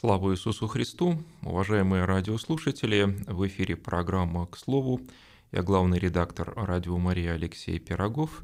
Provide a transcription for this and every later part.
Слава Иисусу Христу! Уважаемые радиослушатели, в эфире программа «К слову». Я главный редактор радио Мария Алексей Пирогов.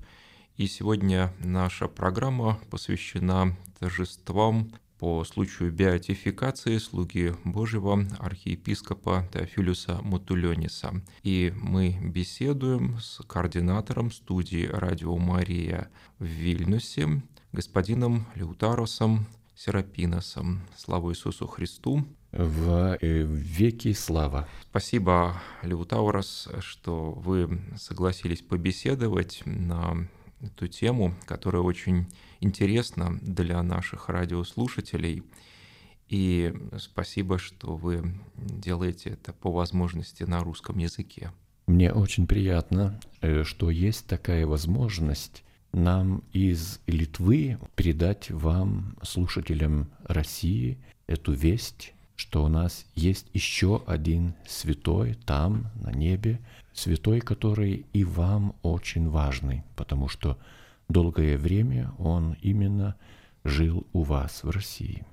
И сегодня наша программа посвящена торжествам по случаю беатификации слуги Божьего архиепископа Теофилюса Мутулениса. И мы беседуем с координатором студии «Радио Мария» в Вильнюсе, господином Леутаросом Серапиносом. Слава Иисусу Христу! В веки слава. Спасибо, Леутаурос, что вы согласились побеседовать на эту тему, которая очень интересна для наших радиослушателей. И спасибо, что вы делаете это по возможности на русском языке. Мне очень приятно, э, что есть такая возможность нам из Литвы передать вам, слушателям России, эту весть, что у нас есть еще один святой там, на небе, святой, который и вам очень важный, потому что долгое время он именно жил у вас в России.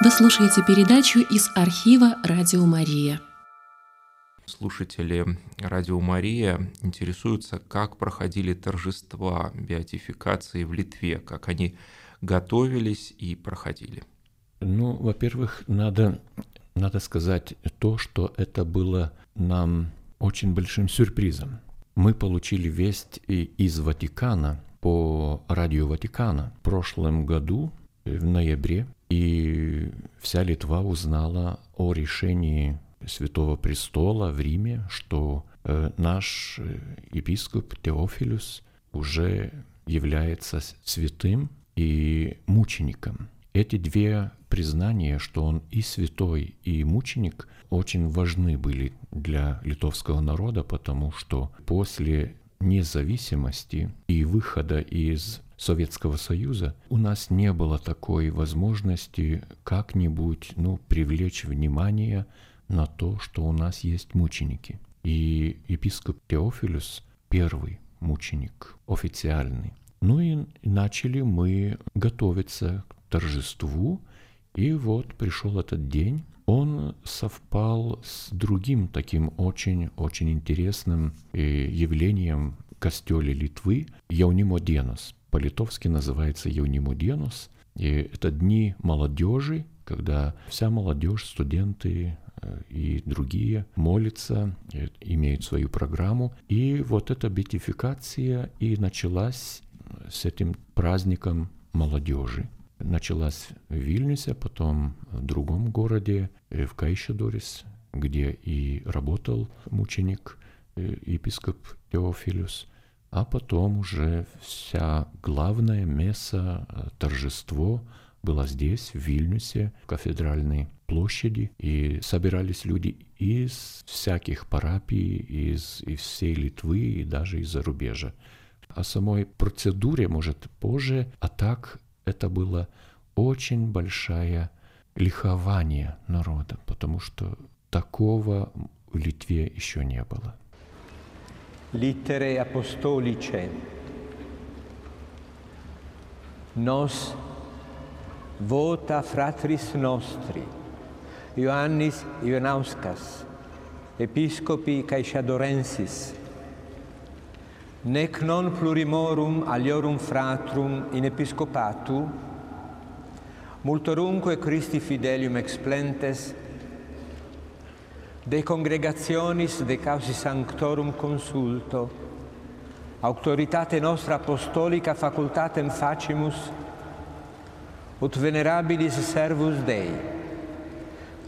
Вы слушаете передачу из архива «Радио Мария». Слушатели Радио Мария интересуются, как проходили торжества беатификации в Литве, как они готовились и проходили. Ну, во-первых, надо, надо сказать то, что это было нам очень большим сюрпризом. Мы получили весть из Ватикана по радио Ватикана в прошлом году, в ноябре, и вся Литва узнала о решении Святого Престола в Риме, что э, наш э, епископ Теофилюс уже является святым и мучеником. Эти две признания, что он и святой, и мученик, очень важны были для литовского народа, потому что после независимости и выхода из Советского Союза у нас не было такой возможности как-нибудь ну, привлечь внимание на то, что у нас есть мученики. И епископ Теофилюс первый мученик, официальный. Ну и начали мы готовиться к торжеству, и вот пришел этот день. Он совпал с другим таким очень-очень интересным э, явлением в костеле Литвы Яунимоденос. По-литовски называется Яунимоденос. И это дни молодежи, когда вся молодежь, студенты, и другие молятся, имеют свою программу. И вот эта бетификация и началась с этим праздником молодежи. Началась в Вильнюсе, потом в другом городе, э, в Кайшедорис, где и работал мученик, э, епископ Теофилюс, а потом уже вся главная месса, э, торжество было здесь, в Вильнюсе, в кафедральной площади, и собирались люди из всяких парапий, из, из всей Литвы и даже из зарубежья. О самой процедуре, может, позже, а так это было очень большое ликование народа, потому что такого в Литве еще не было. Литере апостоличе. Nos vota fratris nostri, Ioannis Ionauskas, episcopi caeshadorensis, nec non plurimorum aliorum fratrum in episcopatu, multorunque Christi fidelium explentes, de congregationis de causi sanctorum consulto, auctoritate nostra apostolica facultatem facimus, ut venerabilis servus Dei,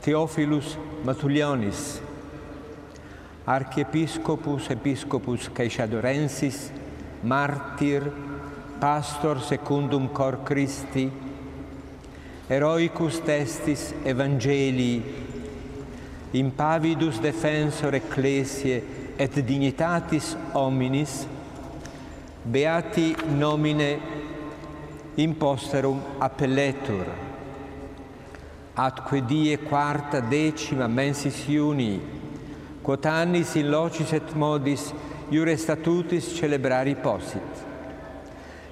Theophilus Matulionis, archiepiscopus episcopus Caeshadorensis, Martyr, pastor secundum cor Christi, heroicus testis evangelii, impavidus defensor ecclesiae et dignitatis hominis, beati nomine imposterum appelletur. Atque die quarta decima mensis iuni, quotannis in locis et modis iure statutis celebrari possit.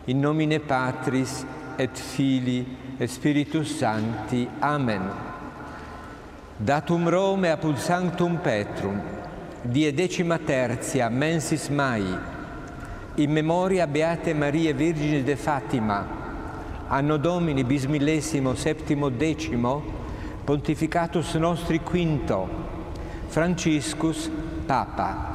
In nomine Patris et Filii et Spiritus Sancti. Amen. Datum Rome apud Sanctum Petrum, die decima tertia mensis mai, in memoria Beate Marie Virgine de Fatima, anno domini bismillesimo settimo decimo, pontificatus nostri quinto, Franciscus Papa.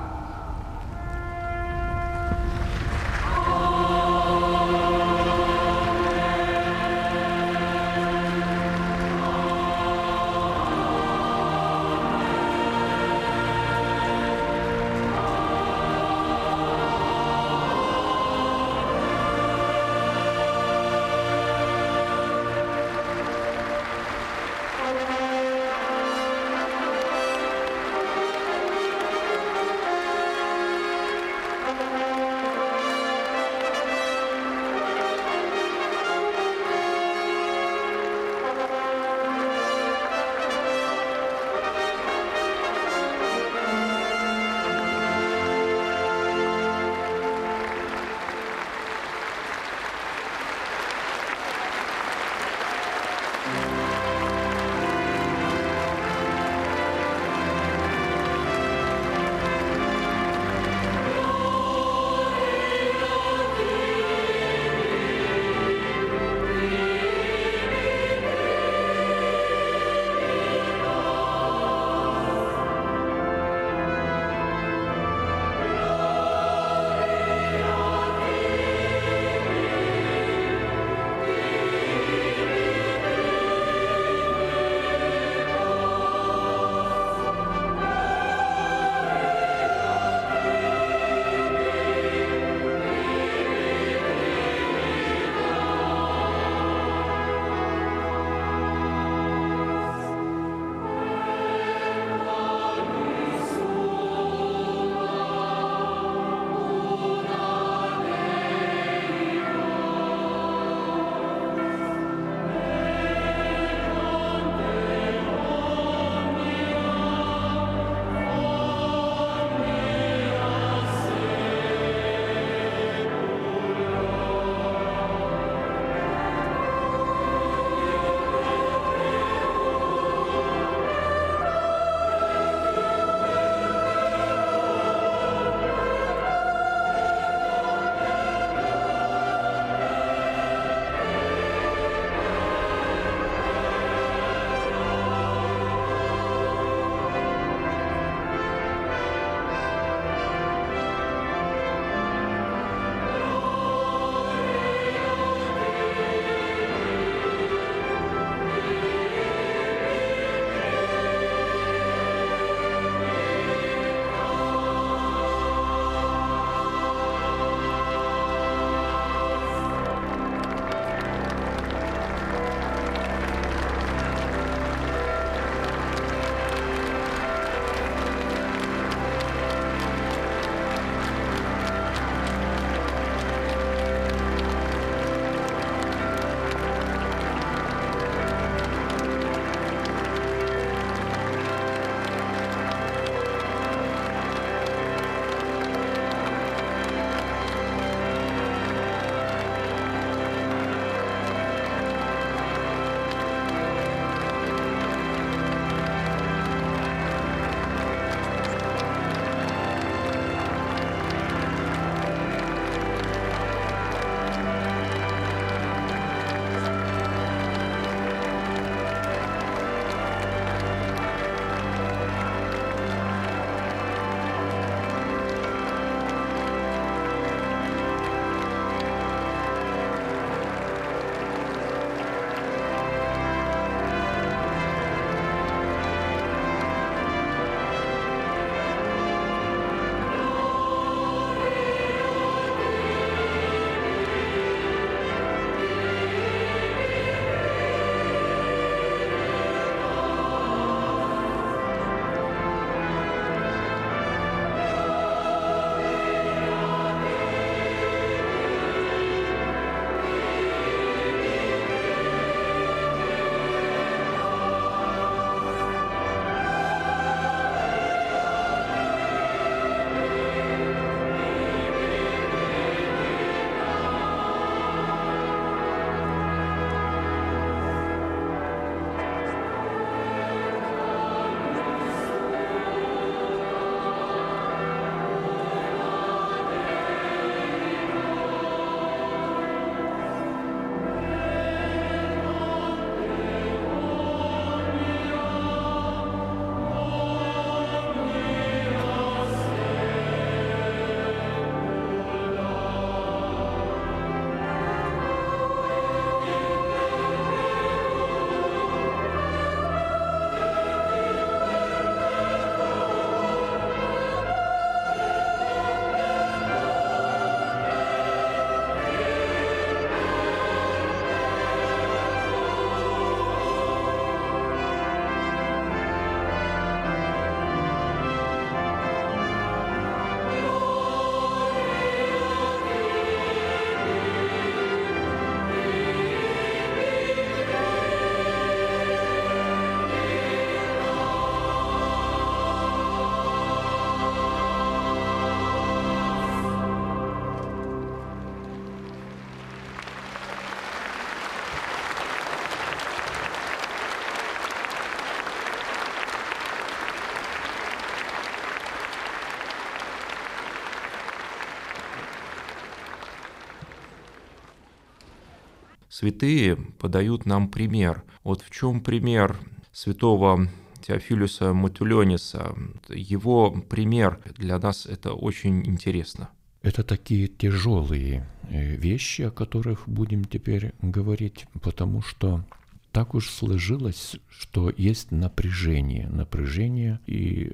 Святые подают нам пример. Вот в чем пример святого Теофилюса Матулениса, его пример для нас это очень интересно. Это такие тяжелые э, вещи, о которых будем теперь говорить, потому что так уж сложилось, что есть напряжение, напряжение и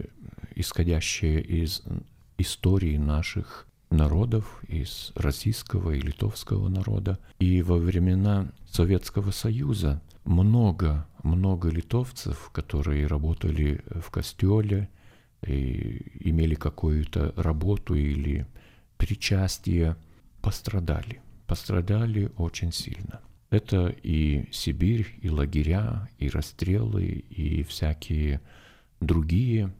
исходящее из истории наших народов, из российского и литовского народа. И во времена Советского Союза много, много литовцев, которые работали в костеле, и имели какую-то работу или причастие, пострадали. Пострадали очень сильно. Это и Сибирь, и лагеря, и расстрелы, и всякие другие,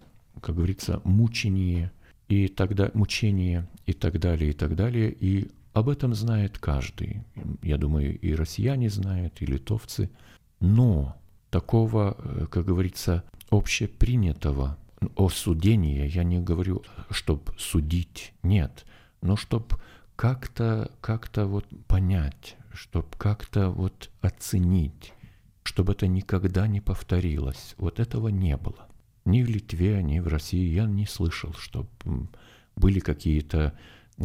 как говорится, мучения, и тогда мучения, и так далее, и так далее. И об этом знает каждый. Я думаю, и россияне знают, и литовцы. Но такого, э, как говорится, общепринятого осудения, я не говорю, чтобы судить, нет, но чтобы как-то как вот понять, чтобы как-то вот оценить, чтобы это никогда не повторилось. Вот этого не было. Ни в Литве, ни в России я не слышал, чтобы были какие-то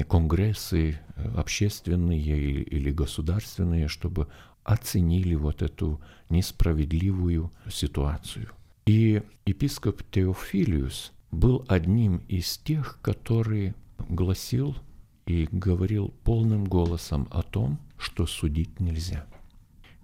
конгрессы э, общественные или государственные, чтобы оценили вот эту несправедливую ситуацию. И епископ Теофилиус был одним из тех, который гласил и говорил полным голосом о том, что судить нельзя.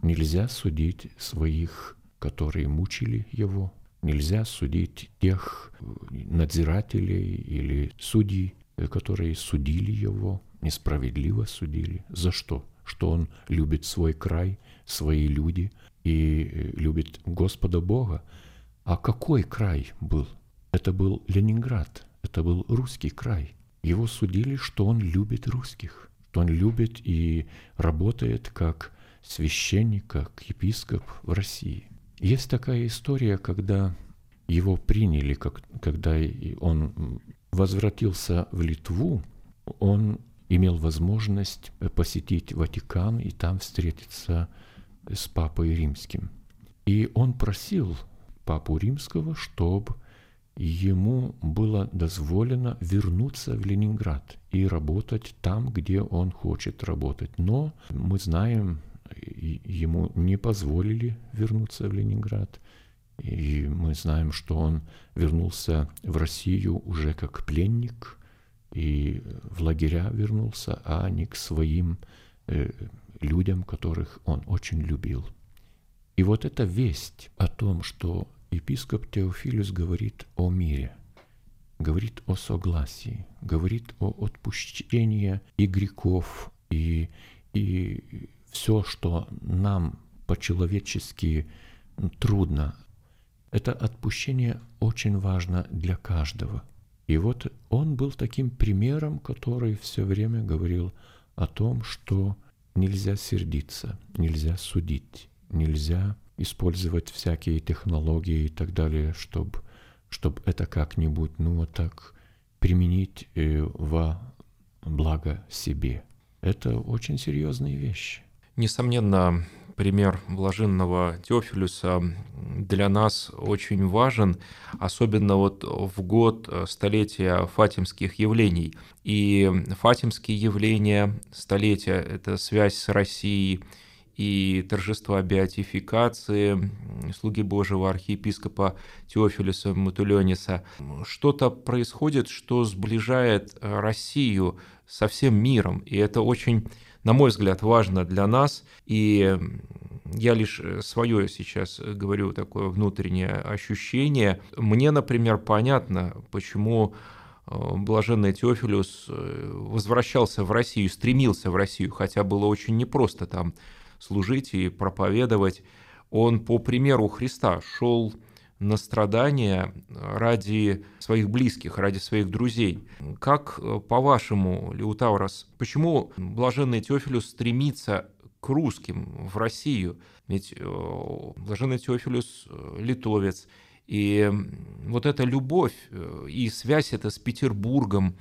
Нельзя судить своих, которые мучили его, нельзя судить тех надзирателей или судей, которые судили его, несправедливо судили. За что? Что он любит свой край, свои люди и любит Господа Бога. А какой край был? Это был Ленинград, это был русский край. Его судили, что он любит русских, что он любит и работает как священник, как епископ в России. Есть такая история, когда его приняли, как, когда он возвратился в Литву, он имел возможность посетить Ватикан и там встретиться с Папой Римским. И он просил Папу Римского, чтобы ему было дозволено вернуться в Ленинград и работать там, где он хочет работать. Но мы знаем, ему не позволили вернуться в Ленинград. И мы знаем, что он вернулся в Россию уже как пленник и в лагеря вернулся, а не к своим э, людям, которых он очень любил. И вот эта весть о том, что епископ Теофилюс говорит о мире, говорит о согласии, говорит о отпущении и грехов, и, и все, что нам по-человечески трудно, это отпущение очень важно для каждого. И вот он был таким примером, который все время говорил о том, что нельзя сердиться, нельзя судить, нельзя использовать всякие технологии и так далее, чтобы чтобы это как-нибудь, ну вот так, применить э, во благо себе. Это очень серьезные вещи. Несомненно, пример блаженного Теофилюса для нас очень важен, особенно вот в год столетия фатимских явлений. И фатимские явления, столетия – это связь с Россией – и торжества беатификации слуги Божьего архиепископа Теофилюса Матулениса. Что-то происходит, что сближает Россию со всем миром, и это очень, на мой взгляд, важно для нас, и я лишь свое сейчас говорю такое внутреннее ощущение. Мне, например, понятно, почему э, блаженный Теофилюс э, возвращался в Россию, стремился в Россию, хотя было очень непросто там служить и проповедовать. Он, по примеру Христа, шел на страдания ради своих близких, ради своих друзей. Как, по-вашему, Леутаурос, почему блаженный Теофилюс стремится к русским в Россию? Ведь э, блаженный Теофилюс э, литовец, и вот эта любовь э, и связь это с Петербургом,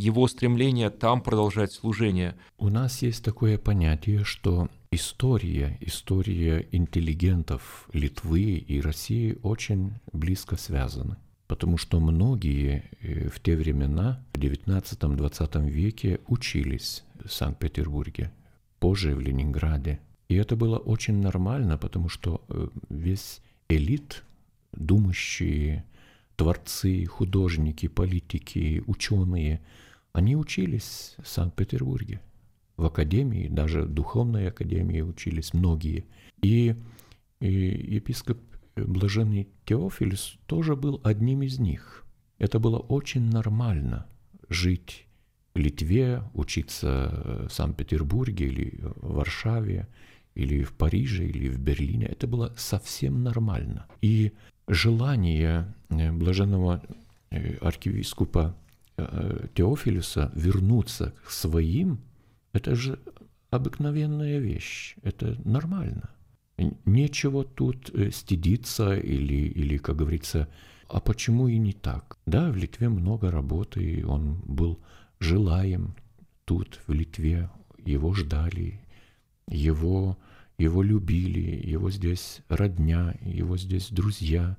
его стремление там продолжать служение. У нас есть такое понятие, что история, история интеллигентов Литвы и России очень близко связаны. Потому что многие э, в те времена, в 19-20 веке, учились в Санкт-Петербурге, позже в Ленинграде. И это было очень нормально, потому что э, весь элит, думающие творцы, художники, политики, ученые, они учились в Санкт-Петербурге. В академии, даже в духовной академии учились многие. И, и епископ блаженный Теофилис тоже был одним из них. Это было очень нормально жить в Литве, учиться в Санкт-Петербурге или в Варшаве, или в Париже, или в Берлине. Это было совсем нормально. И желание э, блаженного э, архиепископа Теофилюса вернуться к своим, это же обыкновенная вещь, это нормально. Нечего тут стыдиться или, или, как говорится, а почему и не так? Да, в Литве много работы, и он был желаем тут, в Литве, его ждали, его его любили, его здесь родня, его здесь друзья.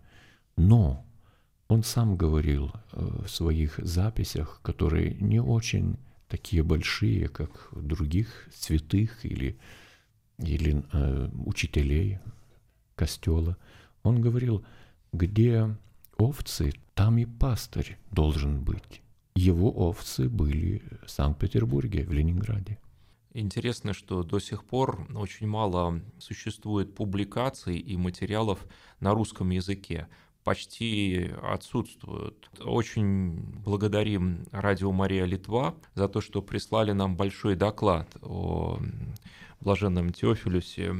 Но он сам говорил э, в своих записях, которые не очень такие большие, как других святых или, или э, учителей костела. Он говорил, где овцы, там и пастырь должен быть. Его овцы были в Санкт-Петербурге, в Ленинграде. Интересно, что до сих пор очень мало существует публикаций и материалов на русском языке. Почти отсутствуют. Очень благодарим Радио Мария Литва за то, что прислали нам большой доклад о блаженном Теофилюсе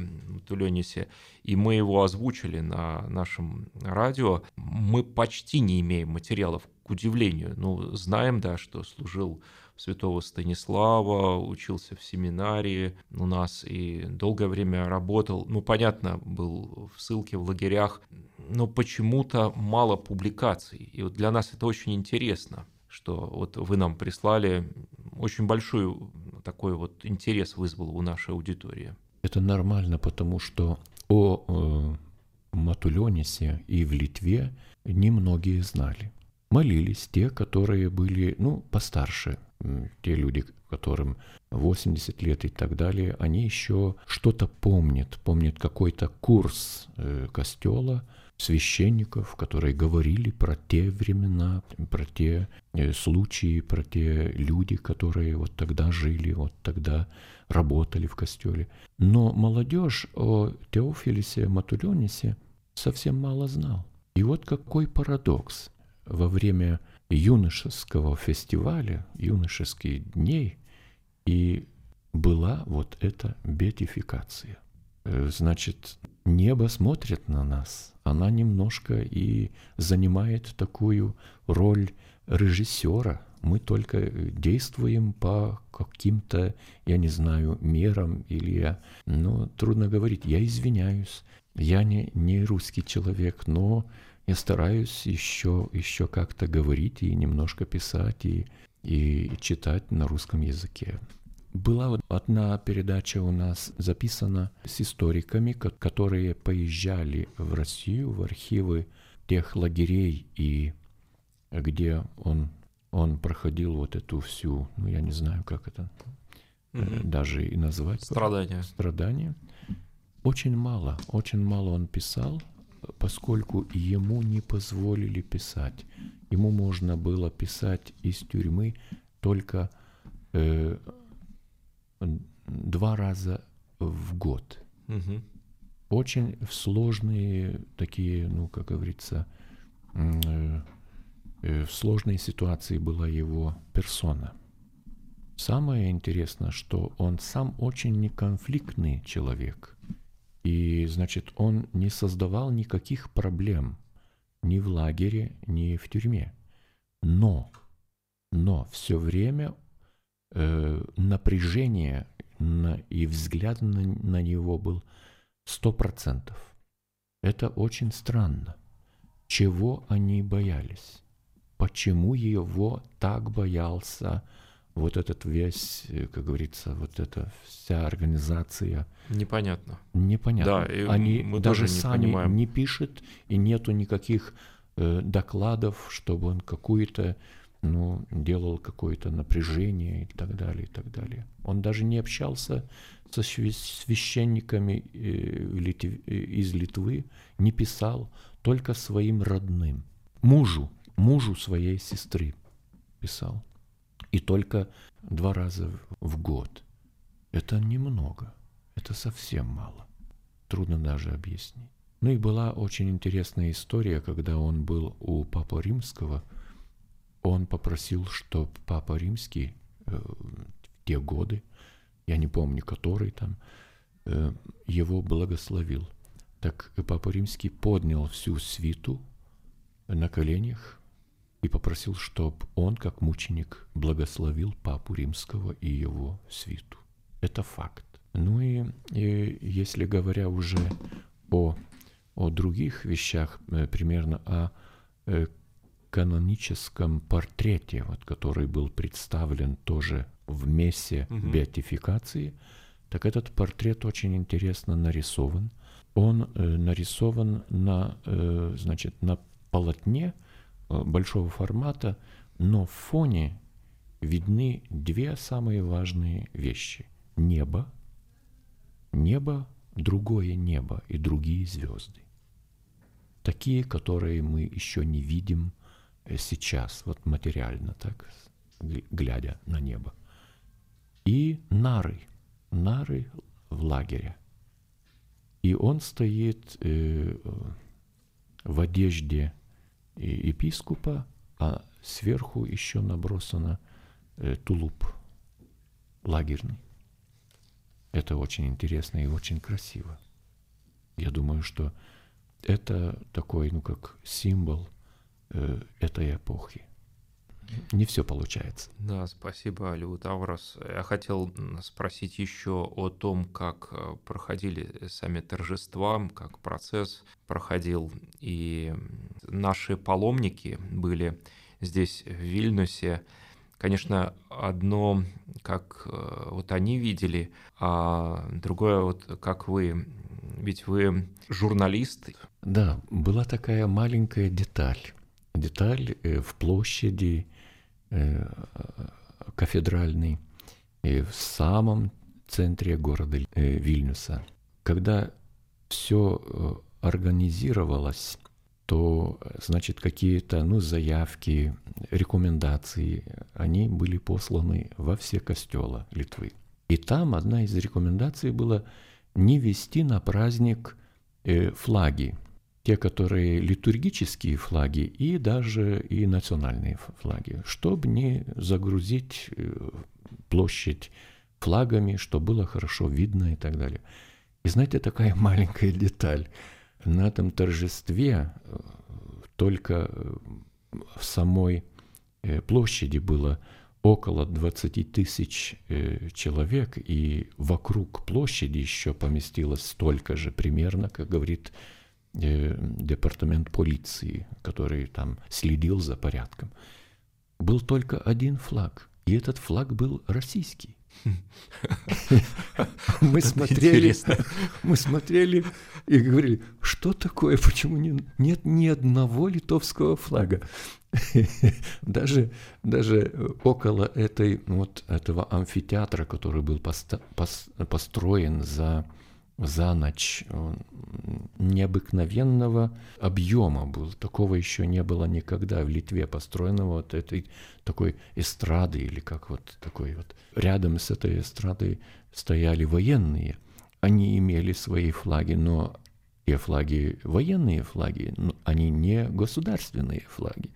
Туленисе, и мы его озвучили на нашем радио. Мы почти не имеем материалов, к удивлению. Ну, знаем, да, что служил святого Станислава, учился в семинарии у нас и долгое время работал. Ну, понятно, был в ссылке в лагерях, но почему-то мало публикаций. И вот для нас это очень интересно, что вот вы нам прислали очень большой такой вот интерес вызвал у нашей аудитории. Это нормально, потому что о э, Матуленисе и в Литве немногие знали. Молились те, которые были, ну, постарше, те люди, которым 80 лет и так далее, они еще что-то помнят, помнят какой-то курс э, костела, священников, которые говорили про те времена, про те э, случаи, про те люди, которые вот тогда жили, вот тогда работали в костеле. Но молодежь о Теофилисе Матуленисе совсем мало знал. И вот какой парадокс. Во время юношеского фестиваля, юношеских дней, и была вот эта бетификация. Э, значит, небо смотрит на нас, она немножко и занимает такую роль режиссера. Мы только действуем по каким-то, я не знаю, мерам или... Ну, трудно говорить, я извиняюсь, я не, не русский человек, но я стараюсь еще, еще как-то говорить и немножко писать и, и читать на русском языке. Была вот одна передача у нас записана с историками, которые поезжали в Россию, в архивы тех лагерей, и где он, он проходил вот эту всю, ну я не знаю, как это угу. даже и назвать. Страдания. Страдания. Очень мало, очень мало он писал, поскольку ему не позволили писать. Ему можно было писать из тюрьмы только э, два раза в год. Угу. Очень сложные такие, ну, как говорится, э, э, в сложной ситуации была его персона. Самое интересное, что он сам очень неконфликтный человек. И, значит, он не создавал никаких проблем ни в лагере, ни в тюрьме. Но, но все время э, напряжение на, и взгляд на, на него был сто процентов. Это очень странно. Чего они боялись? почему его так боялся вот этот весь, э, как говорится, вот эта вся организация. Непонятно. Непонятно. Да, и Они мы даже тоже не сами понимаем. не пишут, и нету никаких э, докладов, чтобы он какую-то, ну, делал какое-то напряжение и так далее, и так далее. Он даже не общался со свя- священниками э, э, из Литвы, не писал, только своим родным, мужу, мужу своей сестры писал. И только два раза в год. Это немного, это совсем мало. Трудно даже объяснить. Ну и была очень интересная история, когда он был у Папы Римского. Он попросил, чтобы Папа Римский э, в те годы, я не помню, который там, э, его благословил. Так Папа Римский поднял всю свиту на коленях и попросил, чтобы он, как мученик, благословил Папу Римского и его свиту. Это факт. Ну и, и если говоря уже о, о других вещах, э, примерно о э, каноническом портрете, вот, который был представлен тоже в мессе Мгм. беатификации, так этот портрет очень интересно нарисован. Он э, нарисован на, э, значит, на полотне большого формата, но в фоне видны две самые важные вещи. Небо, небо, другое небо и другие звезды. Такие, которые мы еще не видим э, сейчас, вот материально так, глядя на небо. И нары, нары в лагере. И он стоит э, в одежде епископа, а сверху еще набросано э, тулуп лагерный. Это очень интересно и очень красиво. Я думаю, что это такой, ну как символ э, этой эпохи. Не все получается. Да, спасибо, Леутаврос. Я хотел спросить еще о том, как э, проходили сами торжества, как процесс проходил. И наши паломники были здесь, в Вильнюсе. Конечно, одно, как э, вот они видели, а другое, вот как вы. Ведь вы журналист, Да, была такая маленькая деталь. Деталь э, в площади э, кафедральной, э, в самом центре города э, Вильнюса. Когда все организировалось, то, э, значит, какие-то ну, заявки, рекомендации, они были посланы во все костела Литвы. И там одна из рекомендаций была не вести на праздник э, флаги, те, которые литургические флаги и даже и национальные флаги, чтобы не загрузить э, площадь флагами, чтобы было хорошо видно и так далее. И знаете, такая маленькая деталь. На этом торжестве э, только э, в самой площади было около 20 тысяч человек, и вокруг площади еще поместилось столько же примерно, как говорит департамент полиции, который там следил за порядком. Был только один флаг, и этот флаг был российский. Мы смотрели, мы смотрели и говорили, что такое, почему не- нет ни одного литовского флага? Даже, даже около этой, вот этого амфитеатра, который был поста- пос- построен за, за ночь, он необыкновенного объема был. Такого еще не было никогда в Литве построенного вот этой такой эстрады или как вот такой вот. Рядом с этой эстрадой стояли военные. Они имели свои флаги, но и флаги, военные флаги, но они не государственные флаги.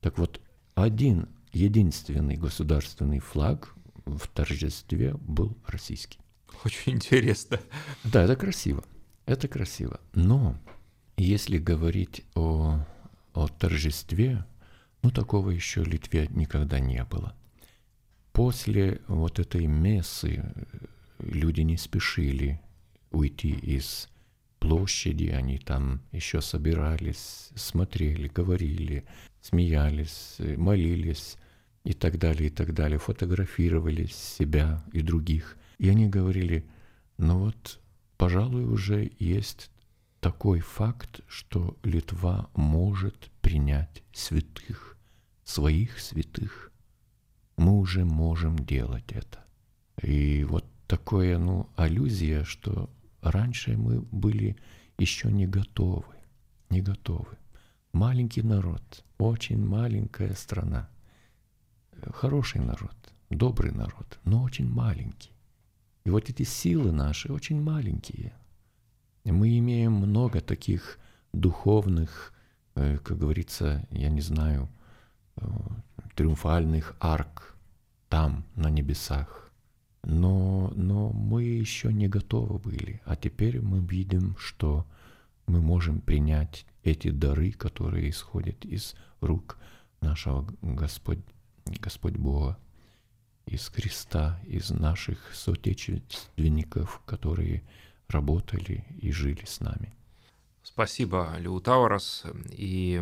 Так вот, один единственный государственный флаг в торжестве был российский. Очень интересно. Да, это красиво. Это красиво. Но если говорить о, о торжестве, ну такого еще в Литве никогда не было. После вот этой мессы э, люди не спешили уйти из площади, они там еще собирались, смотрели, говорили, смеялись, молились и так далее, и так далее, фотографировали себя и других. И они говорили, ну вот, пожалуй, уже есть такой факт, что Литва может принять святых, своих святых. Мы уже можем делать это. И вот такое, ну, аллюзия, что раньше мы были еще не готовы, не готовы. Маленький народ, очень маленькая страна, хороший народ, добрый народ, но очень маленький. И вот эти силы наши очень маленькие. Мы имеем много таких духовных, э, как говорится, я не знаю, э, триумфальных арк там, на небесах. Но, но мы еще не готовы были. А теперь мы видим, что мы можем принять эти дары, которые исходят из рук нашего Господь, Господь Бога, из креста, из наших соотечественников, которые работали и жили с нами. Спасибо, Леутаурос. И,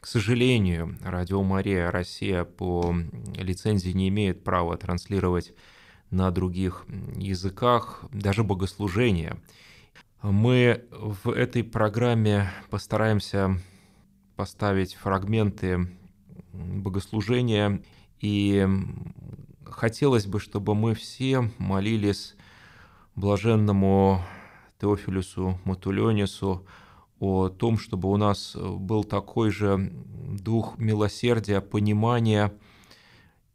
к сожалению, Радио Мария Россия по лицензии не имеет права транслировать на других языках, даже богослужения. Мы в этой программе постараемся поставить фрагменты богослужения, и хотелось бы, чтобы мы все молились блаженному Теофилюсу Матуленису о том, чтобы у нас был такой же дух милосердия, понимания –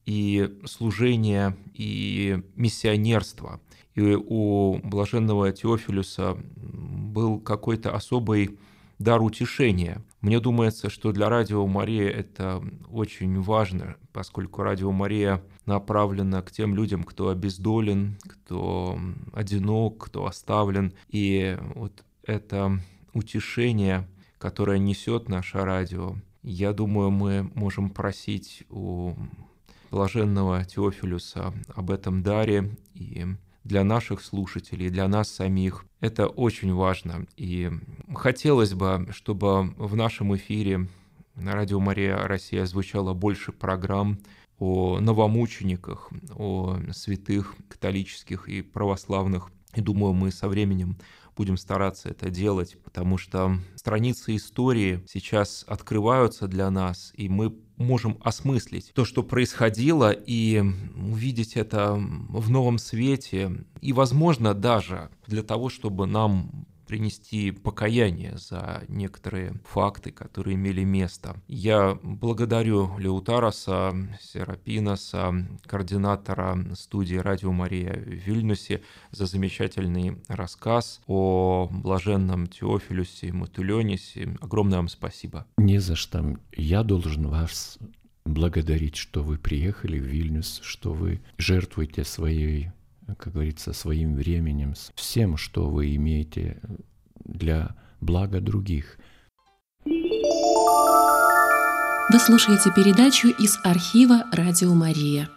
и служение, и миссионерство. И у блаженного Теофилюса был какой-то особый дар утешения. Мне думается, что для Радио Мария это очень важно, поскольку Радио Мария направлена к тем людям, кто обездолен, кто одинок, кто оставлен. И вот это утешение, которое несет наше радио, я думаю, мы можем просить у блаженного Теофилюса об этом даре, и для наших слушателей, для нас самих это очень важно. И хотелось бы, чтобы в нашем эфире на радио Мария Россия звучало больше программ о новомучениках, о святых католических и православных. И думаю, мы со временем будем стараться это делать, потому что страницы истории сейчас открываются для нас, и мы можем осмыслить то, что происходило, и увидеть это в новом свете. И, возможно, даже для того, чтобы нам принести покаяние за некоторые факты, которые имели место. Я благодарю Леутараса Серапиноса, координатора студии «Радио Мария» в Вильнюсе, за замечательный рассказ о блаженном Теофилюсе Матуленисе. Огромное вам спасибо. Не за что. Я должен вас благодарить, что вы приехали в Вильнюс, что вы жертвуете своей как говорится, своим временем, всем, что вы имеете для блага других. Вы слушаете передачу из архива «Радио Мария».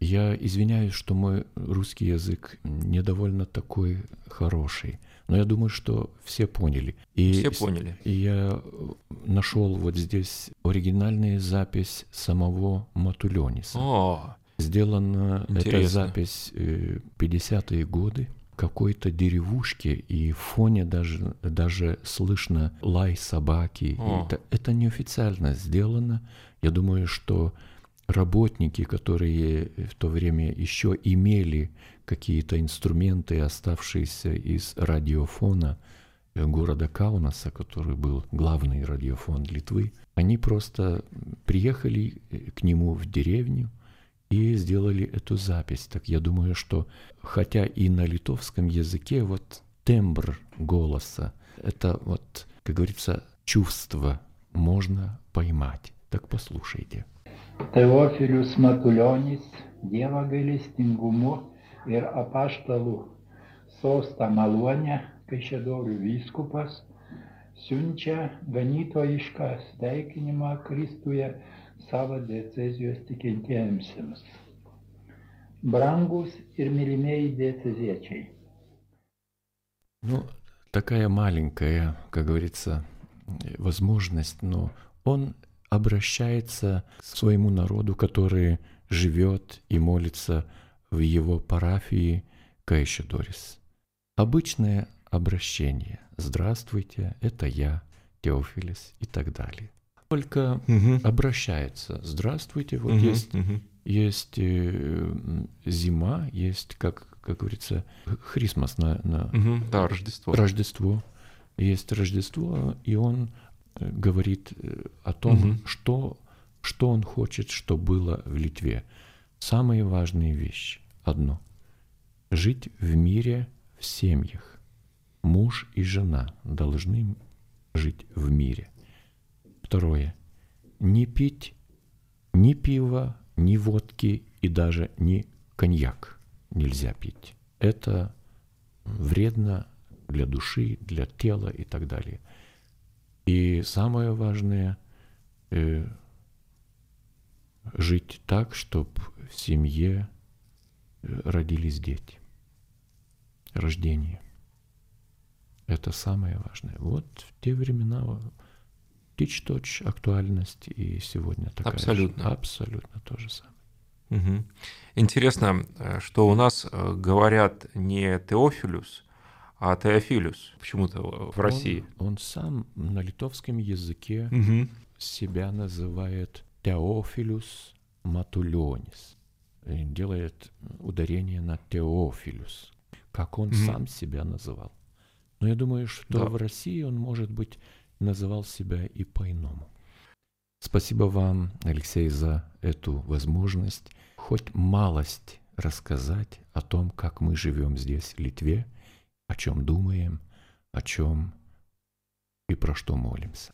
Я извиняюсь, что мой русский язык не довольно такой хороший, но я думаю, что все поняли. И все поняли. И я нашел вот здесь оригинальная запись самого Матулениса. О, Сделана Интересно. эта запись 50-е э, годы какой-то деревушке, и в фоне даже, даже слышно лай собаки. Это, это неофициально сделано. Я думаю, что работники, которые в то время еще имели какие-то инструменты, оставшиеся из радиофона города Каунаса, который был главный радиофон Литвы, они просто приехали к нему в деревню, и сделали эту запись. Так я думаю, что хотя и на литовском языке вот тембр голоса, это вот, как говорится, чувство можно поймать. Так послушайте. Teofilius Matulionis, Dievo gailestingumu ir apaštalų sostą malonę, Kaišėdorių vyskupas, siunčia ganytojišką sveikinimą Kristuje savo diecezijos tikintiems. Brangus ir mylimieji dieceziečiai. Ну, такая маленькая, как говорится, возможность, но он обращается к своему народу, который живет и молится в его парафии Каишидорис. Обычное обращение. Здравствуйте, это я, Теофилис и так далее. Только угу. обращается. Здравствуйте, вот угу, есть, угу. есть э, зима, есть, как, как говорится, Христмас на, на угу, да, Рождество. Рождество. Есть Рождество, и он э, говорит э, о том, угу. что, что он хочет, что было в Литве. Самые важные вещи. Одно. Жить в мире в семьях. Муж и жена должны жить в мире. Второе. Не пить ни пива, ни водки и даже ни коньяк нельзя пить. Это вредно для души, для тела и так далее. И самое важное э, жить так, чтобы в семье э, родились дети. Рождение. Это самое важное. Вот в те времена тич-точ актуальность и сегодня такая Абсолютно. Же. Абсолютно то же самое. Угу. Интересно, э, что у нас э, говорят не Теофилюс, а Теофилюс почему-то в России. Он, он сам на литовском языке угу. себя называет Теофилюс Матулионис. Делает ударение на Теофилюс, как он угу. сам себя называл. Но я думаю, что да. в России он, может быть, называл себя и по-иному. Спасибо вам, Алексей, за эту возможность хоть малость рассказать о том, как мы живем здесь, в Литве, о чем думаем, о чем и про что молимся.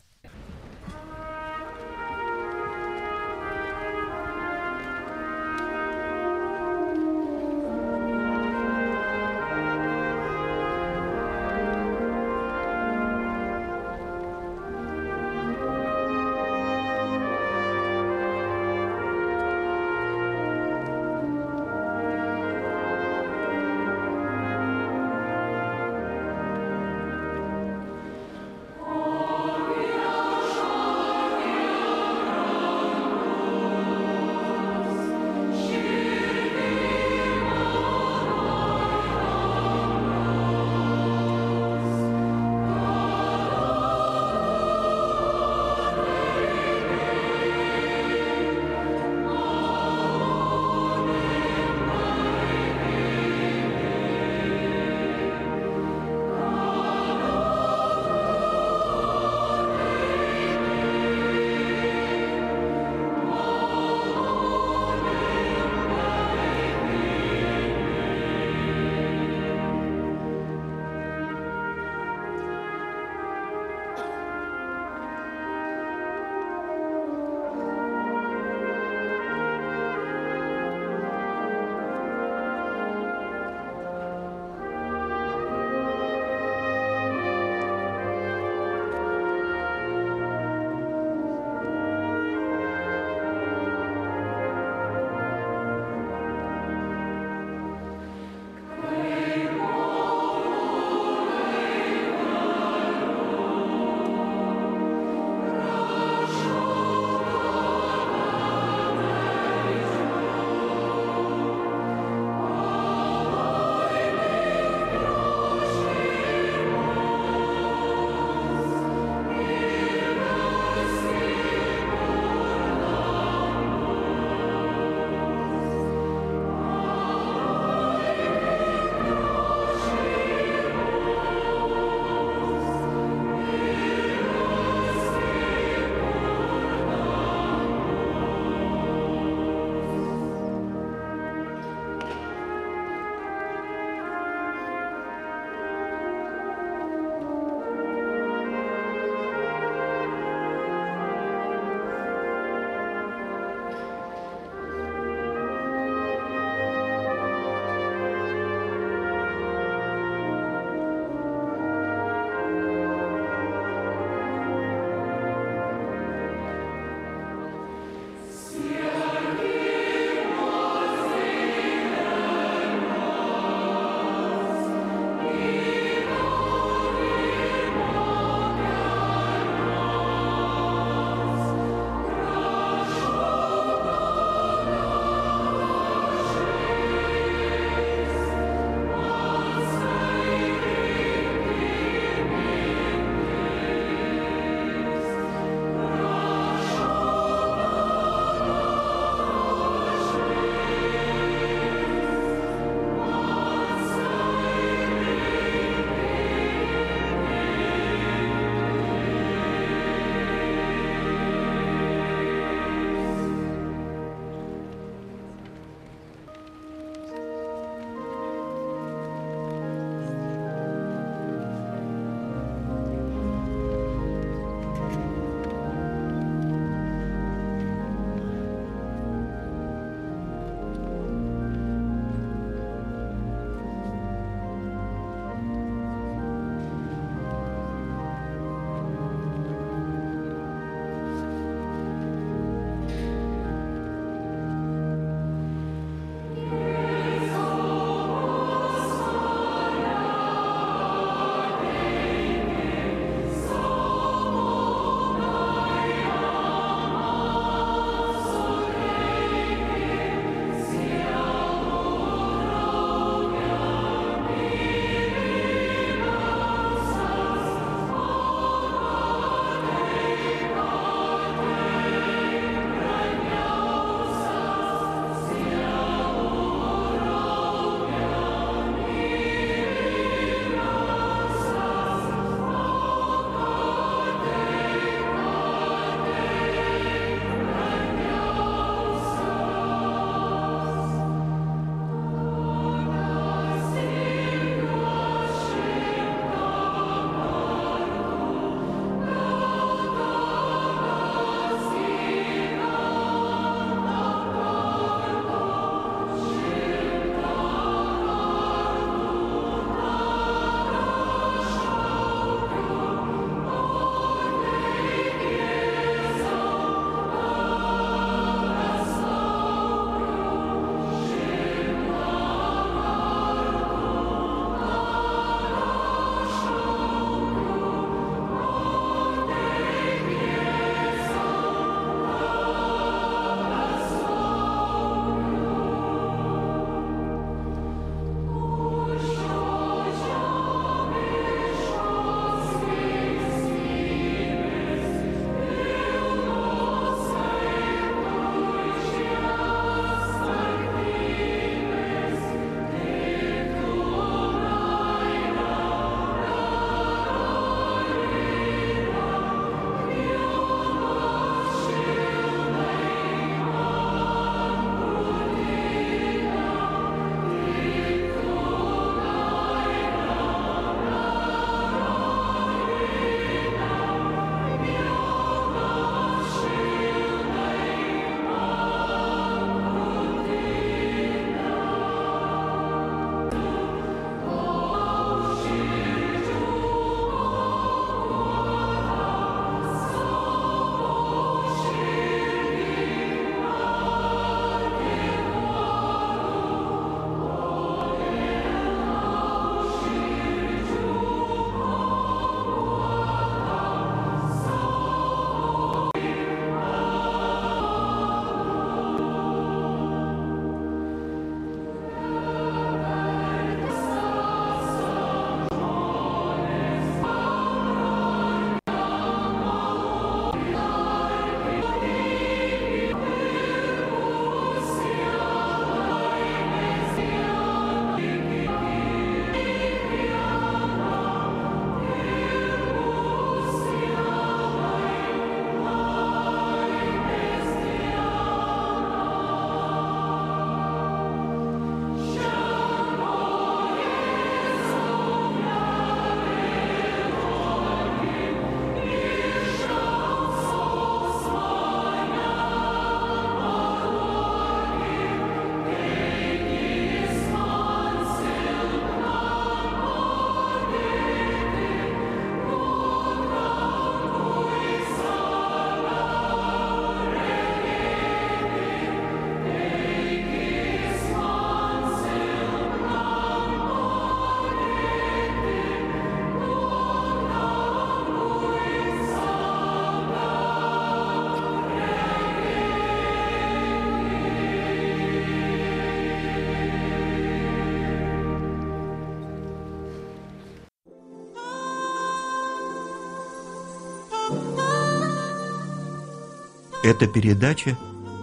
Эта передача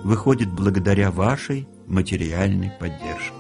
выходит благодаря вашей материальной поддержке.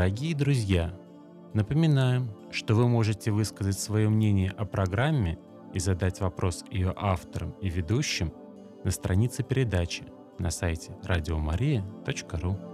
Дорогие друзья, напоминаем, что вы можете высказать свое мнение о программе и задать вопрос ее авторам и ведущим на странице передачи на сайте радиомария.ру.